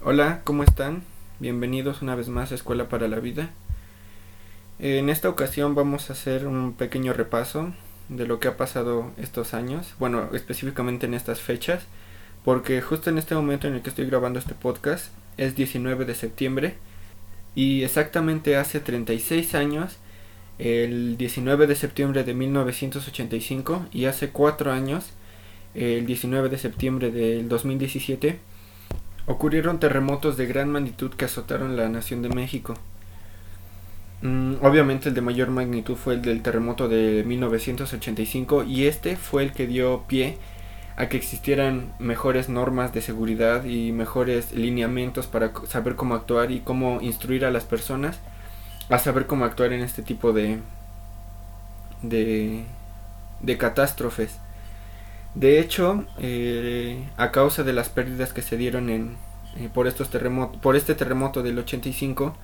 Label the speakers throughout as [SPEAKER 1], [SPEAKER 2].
[SPEAKER 1] Hola, ¿cómo están? Bienvenidos una vez más a Escuela para la Vida. En esta ocasión vamos a hacer un pequeño repaso de lo que ha pasado estos años, bueno, específicamente en estas fechas, porque justo en este momento en el que estoy grabando este podcast es 19 de septiembre y exactamente hace 36 años, el 19 de septiembre de 1985 y hace 4 años, el 19 de septiembre del 2017, ocurrieron terremotos de gran magnitud que azotaron la nación de México. Mm, obviamente el de mayor magnitud fue el del terremoto de 1985 y este fue el que dio pie a que existieran mejores normas de seguridad y mejores lineamientos para saber cómo actuar y cómo instruir a las personas a saber cómo actuar en este tipo de de, de catástrofes. De hecho, eh, a causa de las pérdidas que se dieron en, eh, por, estos terremotos, por este terremoto del 85,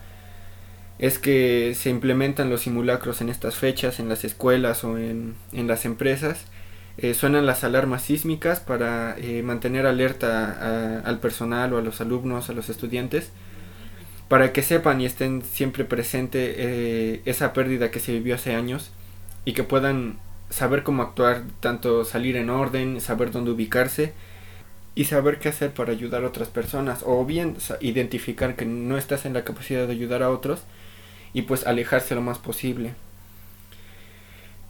[SPEAKER 1] es que se implementan los simulacros en estas fechas, en las escuelas o en, las empresas. Eh, suenan las alarmas sísmicas para mantener alerta al personal o a los alumnos, a los estudiantes, para que sepan y estén siempre presente esa pérdida que se vivió hace años y que puedan saber cómo actuar, tanto salir en orden, saber dónde ubicarse y saber qué hacer para ayudar a otras personas o bien identificar que no estás en la capacidad de ayudar a otros y pues alejarse lo más posible.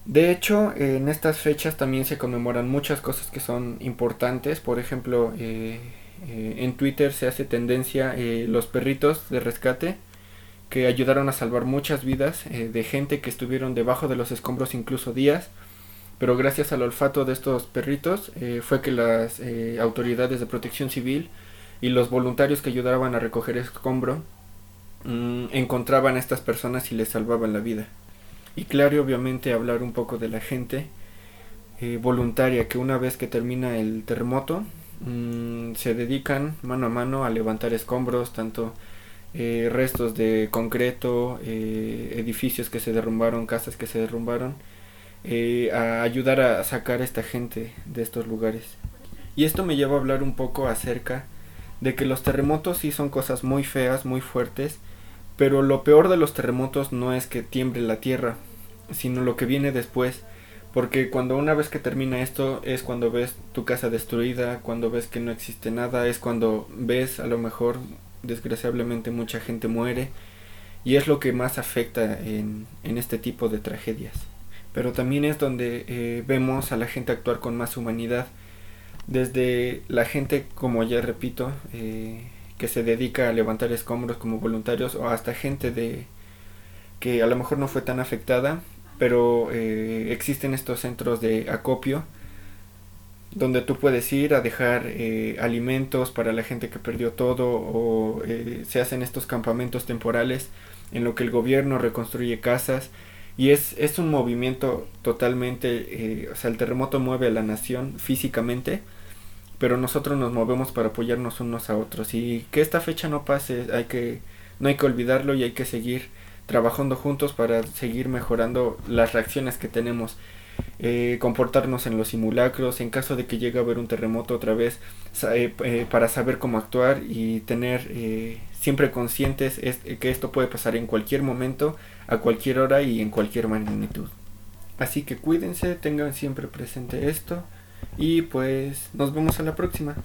[SPEAKER 1] De hecho, en estas fechas también se conmemoran muchas cosas que son importantes. Por ejemplo, eh, eh, en Twitter se hace tendencia eh, los perritos de rescate que ayudaron a salvar muchas vidas de gente que estuvieron debajo de los escombros incluso días pero gracias al olfato de estos perritos eh, fue que las eh, autoridades de protección civil y los voluntarios que ayudaban a recoger escombro mm, encontraban a estas personas y les salvaban la vida. Y claro, obviamente hablar un poco de la gente eh, voluntaria que una vez que termina el terremoto mm, se dedican mano a mano a levantar escombros, tanto restos de concreto, edificios que se derrumbaron, casas que se derrumbaron, eh, a ayudar a sacar a esta gente de estos lugares. Y esto me lleva a hablar un poco acerca de que los terremotos sí son cosas muy feas, muy fuertes, pero lo peor de los terremotos no es que tiemble la tierra, sino lo que viene después. Porque cuando una vez que termina esto es cuando ves tu casa destruida, cuando ves que no existe nada, es cuando ves a lo mejor desgraciadamente mucha gente muere y es lo que más afecta en, en este tipo de tragedias pero también es donde eh, vemos a la gente actuar con más humanidad. Desde la gente, como ya repito, eh, que se dedica a levantar escombros como voluntarios o hasta gente de que a lo mejor no fue tan afectada, pero eh, existen estos centros de acopio donde tú puedes ir a dejar alimentos para la gente que perdió todo o se hacen estos campamentos temporales en lo que el gobierno reconstruye casas y es, es un movimiento totalmente, eh, o sea, el terremoto mueve a la nación físicamente, pero nosotros nos movemos para apoyarnos unos a otros. Y que esta fecha no pase, hay que, no hay que olvidarlo y hay que seguir trabajando juntos para seguir mejorando las reacciones que tenemos. Eh, comportarnos en los simulacros, en caso de que llegue a haber un terremoto otra vez, eh, para saber cómo actuar y tener siempre conscientes es, que esto puede pasar en cualquier momento, a cualquier hora y en cualquier magnitud. Así que cuídense, tengan siempre presente esto y pues nos vemos a la próxima.